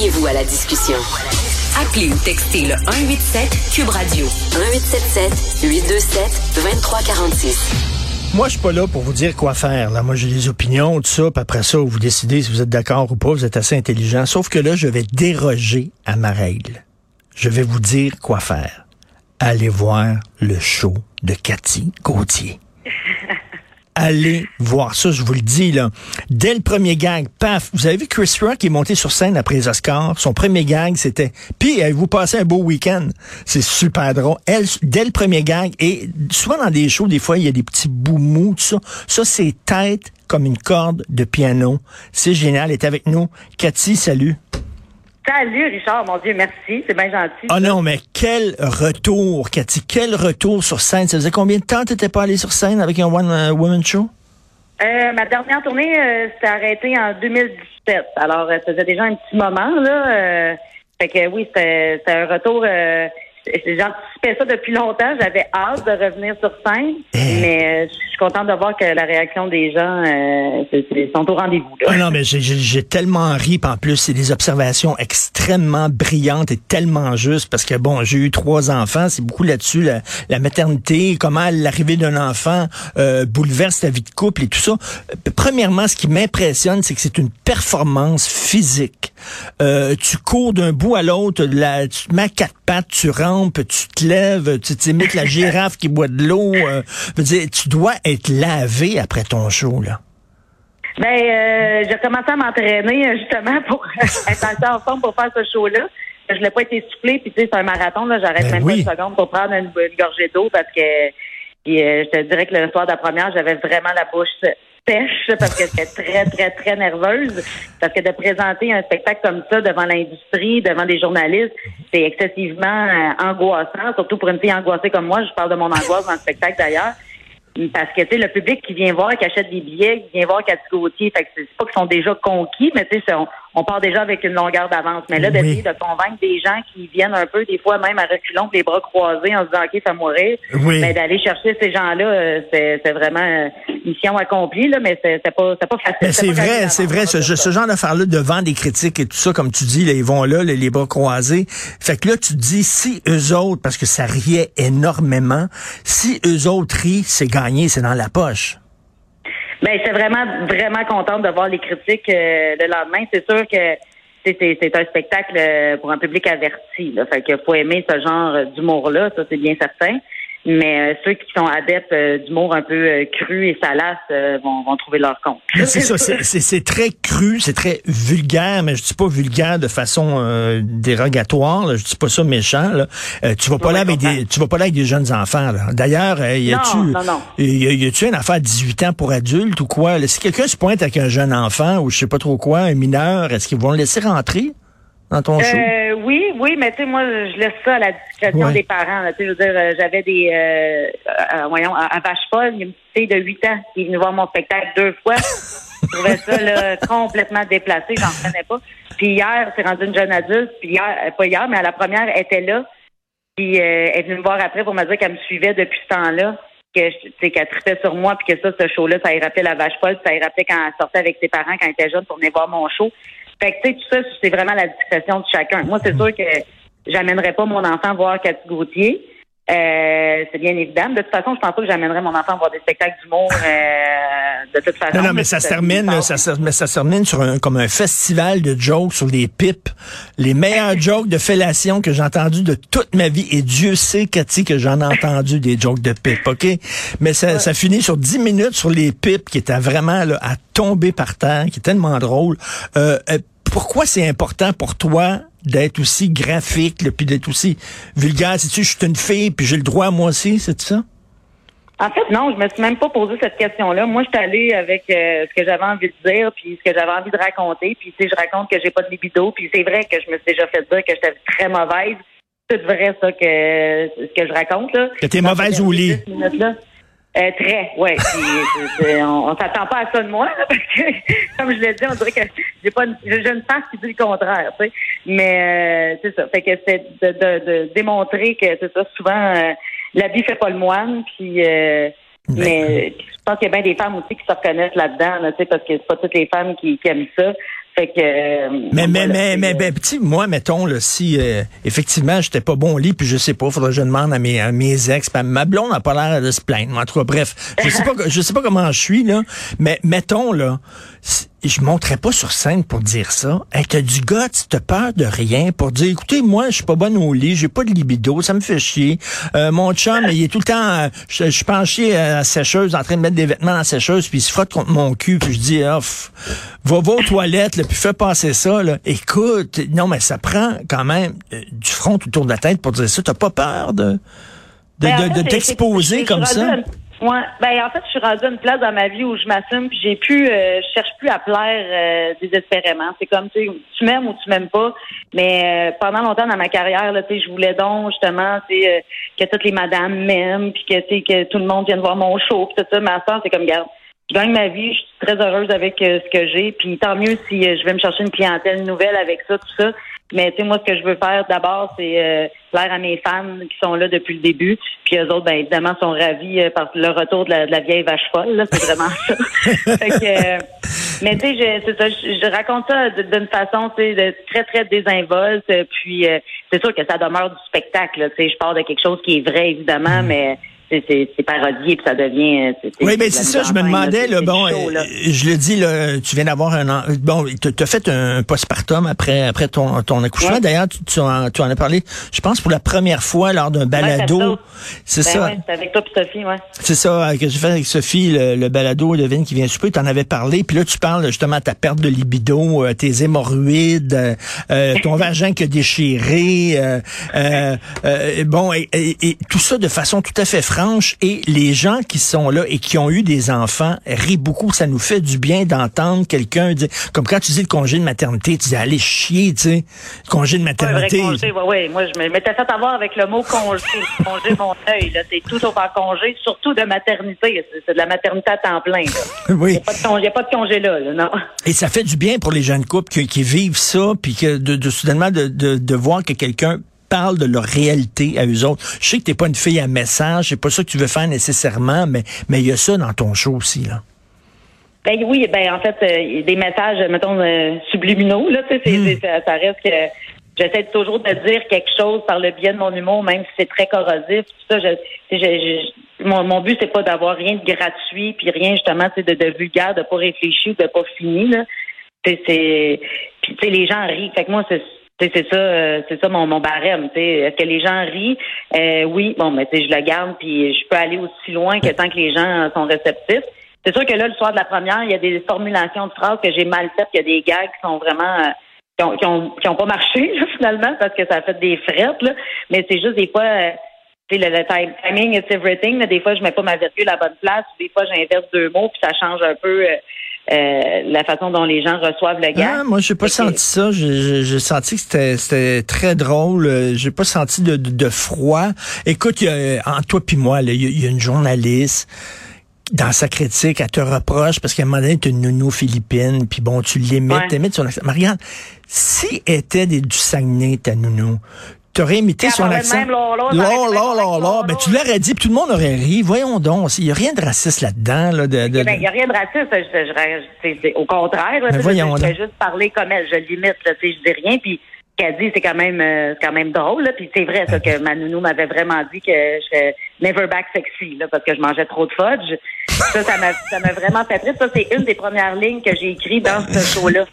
Joignez-vous à la discussion. Appelez ou textez le 187 Cube Radio 1877 827 2346. Moi, je suis pas là pour vous dire quoi faire. Là. Moi, j'ai des opinions, tout ça, puis après ça, vous décidez si vous êtes d'accord ou pas, vous êtes assez intelligent. Sauf que là, je vais déroger à ma règle. Je vais vous dire quoi faire. Allez voir le show de Cathy Gauthier. allez voir ça, je vous le dis, là. Dès le premier gag, paf, vous avez vu Chris Rock qui est monté sur scène après les Oscars? Son premier gag, c'était, puis avez-vous passé un beau week-end? C'est super drôle. Elle, dès le premier gag, et souvent dans des shows, des fois, il y a des petits bouts tout ça. Ça, c'est tête comme une corde de piano. C'est génial. Elle est avec nous. Cathy, salut. Salut Richard, mon Dieu, merci, c'est bien gentil. Oh non, mais quel retour, Cathy, quel retour sur scène. Ça faisait combien de temps tu n'étais pas allé sur scène avec un One euh, Woman Show? Euh, ma dernière tournée euh, s'est arrêtée en 2017. Alors, ça faisait déjà un petit moment, là. fait que oui, c'était un retour J'anticipais ça depuis longtemps. J'avais hâte de revenir sur scène, eh. mais euh, je suis contente de voir que la réaction des gens euh, sont au rendez-vous. Ah non, mais j'ai tellement ri. En plus, c'est des observations extrêmement brillantes et tellement justes parce que bon, j'ai eu trois enfants. C'est beaucoup là-dessus la, maternité, comment l'arrivée d'un enfant euh, bouleverse ta vie de couple et tout ça. Premièrement, ce qui m'impressionne, c'est que c'est une performance physique. tu cours d'un bout à l'autre, tu te mets quatre pattes, tu rentres tu te lèves, tu t'imites la girafe qui boit de l'eau. Euh, tu dois être lavé après ton show, là. Ben, euh, j'ai commencé à m'entraîner euh, justement pour être en forme pour faire ce show-là. Je l'ai pas été soufflé, puis tu sais, c'est un marathon, là, j'arrête ben même pas une seconde pour prendre une, gorgée d'eau parce que je te dirais que le soir de la première, j'avais vraiment la bouche sèche parce que j'étais très, très, très nerveuse. Parce que de présenter un spectacle comme ça devant l'industrie, devant des journalistes, c'est excessivement euh, angoissant, surtout pour une fille angoissée comme moi. Je parle de mon angoisse dans le spectacle d'ailleurs. Parce que, tu sais, le public qui vient voir, qui achète des billets, qui vient voir Cathy Gauthier, fait que c'est pas qu'ils sont déjà conquis, mais tu sais, on, on, part déjà avec une longueur d'avance. Mais là, d'essayer de convaincre des gens qui viennent un peu, des fois même à reculons, les bras croisés, en se disant, OK, ça mourir, mais d'aller chercher ces gens-là, euh, c'est vraiment mission accomplie, là, mais c'est pas, pas facile. C'est vrai, c'est vrai, ce, ce genre d'affaires-là, devant des critiques et tout ça, comme tu dis, là, ils vont là, les, bras croisés. Fait que là, tu te dis, si eux autres, parce que ça riait énormément, si eux autres rient, c'est c'est dans la poche. Ben, c'est vraiment, vraiment contente de voir les critiques euh, le lendemain. C'est sûr que c'est un spectacle euh, pour un public averti. Là. Fait qu'il faut aimer ce genre d'humour-là, ça c'est bien certain. Mais euh, ceux qui sont adeptes euh, d'humour un peu euh, cru et salace vont, vont, trouver leur compte. C'est ça, c'est très cru, c'est très vulgaire, mais je dis pas vulgaire de façon dérogatoire. Là, je dis pas ça méchant. Là. tu vas pas là avec des, tu vas pas là avec des jeunes enfants. D'ailleurs, y a-tu, y, a-tu une affaire à 18 ans pour adultes ou quoi Si quelqu'un se pointe avec un jeune enfant ou je sais pas trop quoi, un mineur, est-ce qu'ils vont le laisser rentrer? Dans ton show? Oui, oui, mais tu sais, moi, je laisse ça à la discrétion des parents. Tu sais, je veux dire, euh, j'avais des, euh, euh, voyons, à Vache-Paul, il y a une petite fille de 8 ans qui est venue voir mon spectacle deux fois. je trouvais ça là, complètement déplacé, j'en prenais pas. Puis hier, c'est rendu une jeune adulte, puis hier, pas hier, mais à la première, elle était là. Puis elle est venue me voir après pour me dire qu'elle me suivait depuis ce temps-là que qu'elle tripait sur moi puis que ça ce show là ça y rappelait la vache Paul ça y rappelait quand elle sortait avec ses parents quand elle était jeune pour venir voir mon show fait que, tu sais, tout ça, c'est vraiment la discrétion de chacun. Moi, c'est sûr que j'amènerais pas mon enfant voir Cathy Gauthier. Euh, c'est bien évident. De toute façon, je pense pas que j'amènerais mon enfant voir des spectacles d'humour euh, de toute façon. Non, non mais ça se termine, ça, mais ça se termine sur un, comme un festival de jokes sur des pipes. Les meilleurs jokes de fellation que j'ai entendus de toute ma vie. Et Dieu sait, Cathy, que j'en ai entendu des jokes de pipes, OK? Mais ça, ça finit sur 10 minutes sur les pipes qui étaient vraiment là, à tomber par terre, qui est tellement drôle. Euh, euh pourquoi c'est important pour toi d'être aussi graphique, puis d'être aussi vulgaire? Si tu je suis une fille, puis j'ai le droit moi aussi, c'est ça? En fait, non, je me suis même pas posé cette question-là. Moi, je suis allée avec euh, ce que j'avais envie de dire, puis ce que j'avais envie de raconter. Puis, tu sais, je raconte que j'ai pas de libido. Puis, c'est vrai que je me suis déjà fait dire que j'étais très mauvaise. C'est vrai, ça, que ce que je raconte, là. Que t'es mauvaise au lit. Euh, très, ouais. on, on s'attend pas à ça de moi, là, parce que, comme je l'ai dit, on dirait que j'ai pas une, j'ai une face qui dit le contraire, tu sais. Mais euh, c'est ça. Fait que c'est de, de, de, démontrer que c'est ça. Souvent, euh, la vie fait pas le moine, puis. Euh, mais je pense qu'il y a bien des femmes aussi qui se reconnaissent là-dedans, là, parce que c'est pas toutes les femmes qui, qui aiment ça. Fait que, euh, mais, mais, mais, mais, ben, petit, moi, mettons, là, si euh, effectivement j'étais pas bon au lit, puis je sais pas, faudrait que je demande à mes, à mes ex, ma blonde n'a pas l'air de se plaindre. En tout cas, bref, je sais pas, je sais pas comment je suis, là, mais mettons, là, je monterais pas sur scène pour dire ça. Hey, t'as du gars, t'as peur de rien pour dire, écoutez, moi, je suis pas bonne au lit, j'ai pas de libido, ça me fait chier. Euh, mon chum, il est tout le temps, euh, je, suis penché à la sécheuse, en train de mettre des vêtements dans la sécheuse, puis il se frotte contre mon cul, puis je dis, oh, va, va aux toilettes, là, puis fais passer ça. Là. Écoute, non, mais ça prend quand même euh, du front autour de la tête pour dire ça. T'as pas peur de, de, ben, de, t'exposer comme ça? Ouais, ben en fait, je suis rendue à une place dans ma vie où je m'assume, puis j'ai plus, euh, je cherche plus à plaire euh, désespérément. C'est comme tu tu m'aimes ou tu m'aimes pas. Mais euh, pendant longtemps dans ma carrière, là, tu sais, je voulais donc justement, tu sais, que toutes les madames m'aiment, puis que tu sais, que tout le monde vienne voir mon show, puis tout ça. À ça, c'est comme garde. Je gagne ma vie, je suis très heureuse avec ce que j'ai, puis tant mieux si je vais me chercher une clientèle nouvelle avec ça, tout ça. Mais tu sais, moi, ce que je veux faire d'abord, c'est euh, plaire à mes fans qui sont là depuis le début. Puis eux autres, ben évidemment, sont ravis euh, par le retour de la, vieille vache folle. Là, c'est vraiment ça. fait que, euh, mais tu sais, c'est ça. Je, raconte ça d'une façon, tu sais, très très désinvolte. Puis c'est sûr que ça demeure du spectacle. Tu sais, je parle de quelque chose qui est vrai évidemment, mm. mais c'est parodié puis ça devient. Euh, oui, mais c'est ça, je me demandais, là, bon, euh, je le dis, là, tu viens d'avoir un bon, tu as fait un postpartum après après ton, ton accouchement. D'ailleurs, tu, tu, en, tu, en, as parlé, je pense pour la première fois lors d'un balado. c'est ben ça. Ouais, c'est avec toi et Sophie, ouais. C'est ça que j'ai fait avec Sophie, le, balado Devine qui vient super. Tu en avais parlé, puis là tu parles justement de ta perte de libido, euh, tes hémorroïdes, euh, ton vagin qui a déchiré, bon, et, et, tout ça de façon tout à fait franche et les gens qui sont là et qui ont eu des enfants rient beaucoup. Ça nous fait du bien d'entendre quelqu'un dire, comme quand tu dis le congé de maternité, tu dis allez chier, tu sais, congé de maternité. congé, ouais, Moi, je m'étais fait avoir avec le mot congé, congé mon œil. C'est tout sauf un congé, surtout de maternité. C'est de la maternité à temps plein. oui. Il n'y a, pas de congé là, non. Et ça fait du bien pour les jeunes couples qui, vivent ça, puis que de, de soudainement de, de, de voir que quelqu'un parlent de leur réalité à eux autres. Je sais que t'es pas une fille à message, c'est pas ça que tu veux faire nécessairement, mais mais il y a ça dans ton show aussi là. Ben oui, ben en fait, euh, des messages, mettons, euh, subliminaux, là, tu sais, hmm. ça, reste que j'essaie toujours de dire quelque chose par le biais de mon humour, même si c'est très corrosif. ça, mon, mon but, c'est pas d'avoir rien de gratuit, puis rien justement de, de vulgaire, de pas réfléchir, de pas fini. Là. C'est, puis tu sais, les gens rient. Fait que moi, c'est c'est ça, euh, c'est ça mon, mon barème. Est-ce que les gens rient? Euh, oui, bon, mais je le garde, puis je peux aller aussi loin que tant que les gens sont réceptifs. C'est sûr que là, le soir de la première, il y a des formulations de phrases que j'ai mal faites, il y a des gars qui sont vraiment euh, qui, ont, qui, ont, pas marché finalement parce que ça a fait des frettes. Là. Mais c'est juste des fois, euh, le, le timing is everything. des fois, je mets pas ma virgule à la bonne place. Des fois, j'inverse deux mots, puis ça change un peu. Euh, la façon dont les gens reçoivent le gars. Ah, moi, j'ai pas senti ça. J'ai senti que c'était très drôle. Euh, j'ai pas senti de, de, froid. Écoute, y a, en toi puis moi, il y, a une journaliste dans sa critique, elle te reproche parce qu'à un moment donné, tu une nounou philippine, puis bon, tu l'imites, t'imites son accent. Mais regarde, si était des, du Saguenay, ta nounou, T'aurais imité son accent. Là, là, Ben, tu l'aurais dit, puis tout le monde aurait ri. Voyons donc. Il n'y a rien de raciste là-dedans. Là, de, de, ben, il n'y a rien de raciste. Je, au contraire. Là, ben, voyons je, vais juste parler comme elle. Je limite. Là, je dis rien. Puis qu'elle dit, c'est quand même euh, quand même drôle. Là. Puis c'est vrai ça, que ma nounou m'avait vraiment dit que je serais never back sexy là, parce que je mangeais trop de fudge. Ça, ça m'a, ça m'a vraiment fait triste. Ça, c'est une des premières lignes que j'ai écrites dans ce show-là.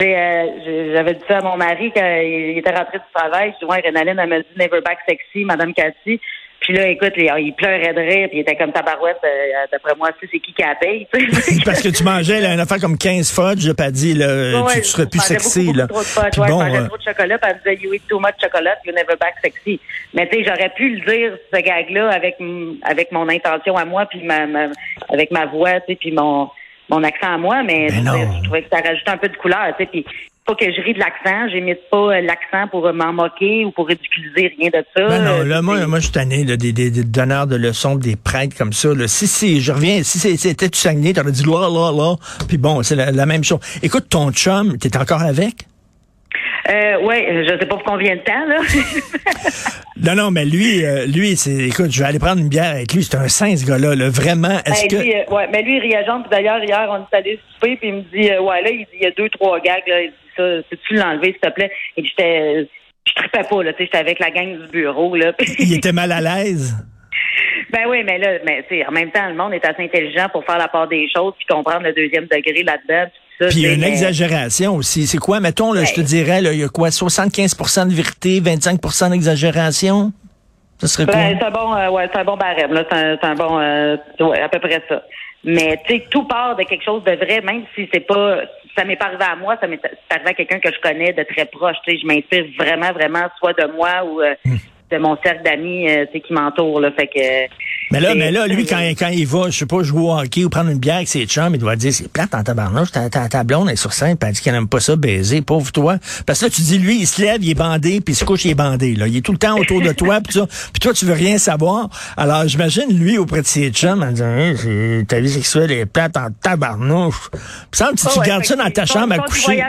Euh, j'avais dit ça à mon mari quand il était rentré du travail. Je dis, ouais, Renaline, elle m'a dit Never Back Sexy, Madame Cathy. Puis là, écoute, il, pleurait de rire, puis il était comme tabarouette. Euh, D'après moi, tu sais, c'est qui qui a payé. Parce que tu mangeais là, une affaire comme 15 fudge, puis elle dit, là, Ouais, tu, tu serais je plus sexy, beaucoup, là. beaucoup trop de fudge. Ouais, bon, je mangeais euh, trop de chocolat, puis elle disait, you eat too much chocolate, you never back sexy. Mais tu sais, j'aurais pu le dire, ce gag-là, avec, avec mon intention à moi, puis ma, ma- avec ma voix, tu sais, puis mon, mon accent à moi, mais, tu sais, je trouvais que ça rajoutait un peu de couleur, tu sais, puis pas que je ris de l'accent, j'imite pas euh, l'accent pour m'en moquer ou pour ridiculiser, rien de ça. Ben non, Euh, là, moi, moi, je suis tanné là, des, des, des donneurs de leçons, des prêtres comme ça. Là. Si, si, je reviens, si c'était du Saguenay, t'aurais dit là, là, là. Puis bon, c'est la, la même chose. Écoute, ton chum, t'es encore avec? Euh, ouais, je sais pas pour combien de temps, là. Non, non, mais lui, euh, lui, c'est, écoute, je vais aller prendre une bière avec lui. C'est un saint, ce gars-là, là. Vraiment, est-ce Ben, que... lui, euh, ouais, mais lui, il. Puis d'ailleurs, hier, on est allé souper, puis il me dit, euh, ouais, là, il dit, il y a deux, trois gags, là. Il dit ça, peux-tu l'enlever, s'il te plaît? Et puis j'étais, je tripais pas, là, tu sais, j'étais avec la gang du bureau, là. Il était mal à l'aise? ben oui, mais là, mais, en même temps, le monde est assez intelligent pour faire la part des choses, puis comprendre le deuxième degré là-dedans, ça. Puis il y a une exagération aussi. C'est quoi, mettons, là, je te dirais, là, il y a quoi, 75% de vérité, 25% d'exagération? Ça serait quoi? Ben, c'est un bon, euh, ouais, c'est un bon barème, là. C'est un, bon, euh, ouais, à peu près ça. Mais, tu sais, tout part de quelque chose de vrai, même si c'est pas, ça m'est pas arrivé à moi, ça m'est arrivé à quelqu'un que je connais de très proche, tu sais. Je m'inspire vraiment, vraiment, soit de moi ou euh, Hmm. De mon cercle d'amis, euh, tu sais, qui m'entoure, là. Fait que, Mais là, mais là, lui, quand, quand il va, je sais pas, jouer au hockey ou prendre une bière avec ses chums, il doit dire, c'est plate en tabarnouche, ta, ta, ta blonde est sur scène, puis elle dit qu'elle n'aime pas ça baiser, pauvre toi. Parce que là, tu dis, lui, il se lève, il est bandé, puis il se couche, il est bandé, là. Il est tout le temps autour de toi, puis ça. Puis toi, tu veux rien savoir. Alors, j'imagine, lui, auprès de ses chums, en disant, Hein, c'est- ta vie sexuelle est plate en tabarnouche. Puis ça, tu, tu Oh, ouais, gardes ça que dans ta chambre à coucher.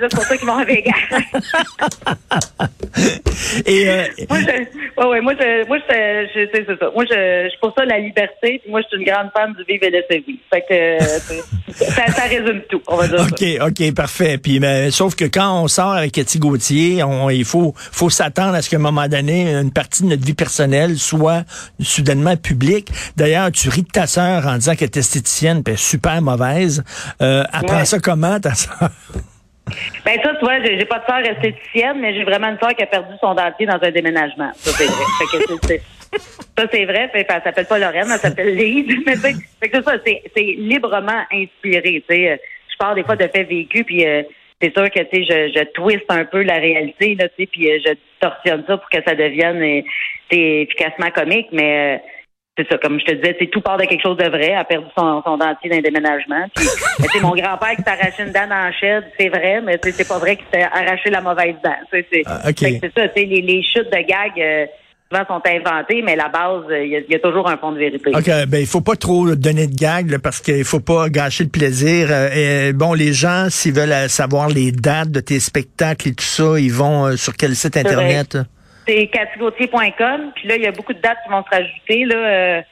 C'est pour ça qu'ils vont à Vegas. Et, euh, moi, je, ouais, ouais, moi, je, moi, je, je- c'est c'est ça. Moi, je, je pour ça la liberté, puis moi, je suis une grande fan du vivre et laisser vivre. Fait que, euh, ça, ça résume tout, on va dire ça. OK, OK, parfait. Puis, mais, sauf que quand on sort avec Cathy Gauthier, on, il faut, faut s'attendre à ce qu'à un moment donné, une partie de notre vie personnelle soit soudainement publique. D'ailleurs, tu ris de ta sœur en disant qu'elle est esthéticienne, puis super mauvaise. Euh, apprends Ouais. ça comment, ta sœur? Ben ça, tu vois, j'ai pas de sœur esthéticienne, mais j'ai vraiment une sœur qui a perdu son dentier dans un déménagement. Ça, c'est vrai. Fait que ça, c'est vrai. Fait, elle s'appelle pas Lorraine, elle s'appelle Lise. Mais fait que ça, c'est librement inspiré. Sais, je parle des fois de faits vécus, puis euh, c'est sûr que tu je, je twiste un peu la réalité, là, puis euh, je distorsionne ça pour que ça devienne euh, efficacement comique, mais euh, c'est ça, comme je te disais, c'est tout part de quelque chose de vrai. Elle a perdu son, son dentier d'un déménagement. Puis, mon grand-père qui s'est arraché une dent la chaîne, c'est vrai, mais c'est pas vrai qu'il s'est arraché la mauvaise dent. C'est Ah, OK. fait que c'est ça, c'est les, les chutes de gag euh, souvent sont inventées, mais la base, euh, il y, y a toujours un fond de vérité. OK, ben il faut pas trop donner de gag là, parce qu'il faut pas gâcher le plaisir. Euh, et, bon, les gens, s'ils veulent euh, savoir les dates de tes spectacles et tout ça, ils vont euh, sur quel site internet? C'est cathygauthier.com, puis là, il y a beaucoup de dates qui vont se rajouter là, euh,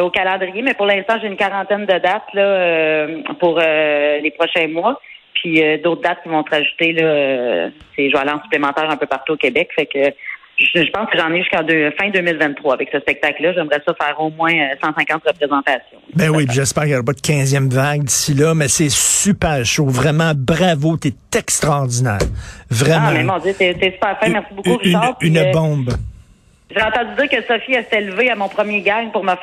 au calendrier, mais pour l'instant, j'ai une quarantaine de dates là, euh, pour euh, les prochains mois. Puis euh, d'autres dates qui vont se rajouter, là, euh, c'est je vais aller en supplémentaire un peu partout au Québec. Fait que je, je pense que j'en ai deux- fin 2023 avec ce spectacle-là. J'aimerais ça faire au moins euh, 150 représentations. Ben oui, j'espère qu'il n'y aura pas de 15e vague d'ici là, mais c'est super chaud. Vraiment, bravo, t'es extraordinaire. Vraiment. Ah, mais mon Dieu, c'est super fin. Merci beaucoup, Une- Richard. Une, euh, bombe. J'ai entendu dire que Sophie elle s'est levée à mon premier gang pour me faire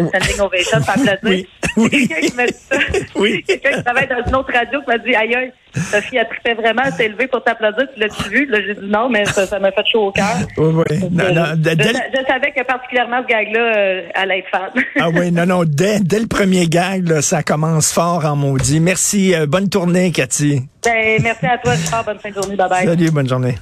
euh, standing ovation, pour applaudir. Oui. Oui. quelqu'un qui m'a dit ça. Oui. Quelqu'un qui travaille dans une autre radio qui m'a dit Aïe, aïe, Sophie a trippé vraiment, elle s'est levée pour t'applaudir. Tu l'as-tu vu? Là, j'ai dit non, mais ça ça m'a fait chaud au cœur. Oui, oui. Non, non, dès- dès- je savais que particulièrement ce gag-là euh, allait être fan. ah oui, non, non, dès, dès le premier gag, là, ça commence fort en maudit. Merci. euh, bonne tournée, Cathy. ben, merci à toi, Richard. Bonne fin de journée. Bye bye. Salut, bonne journée.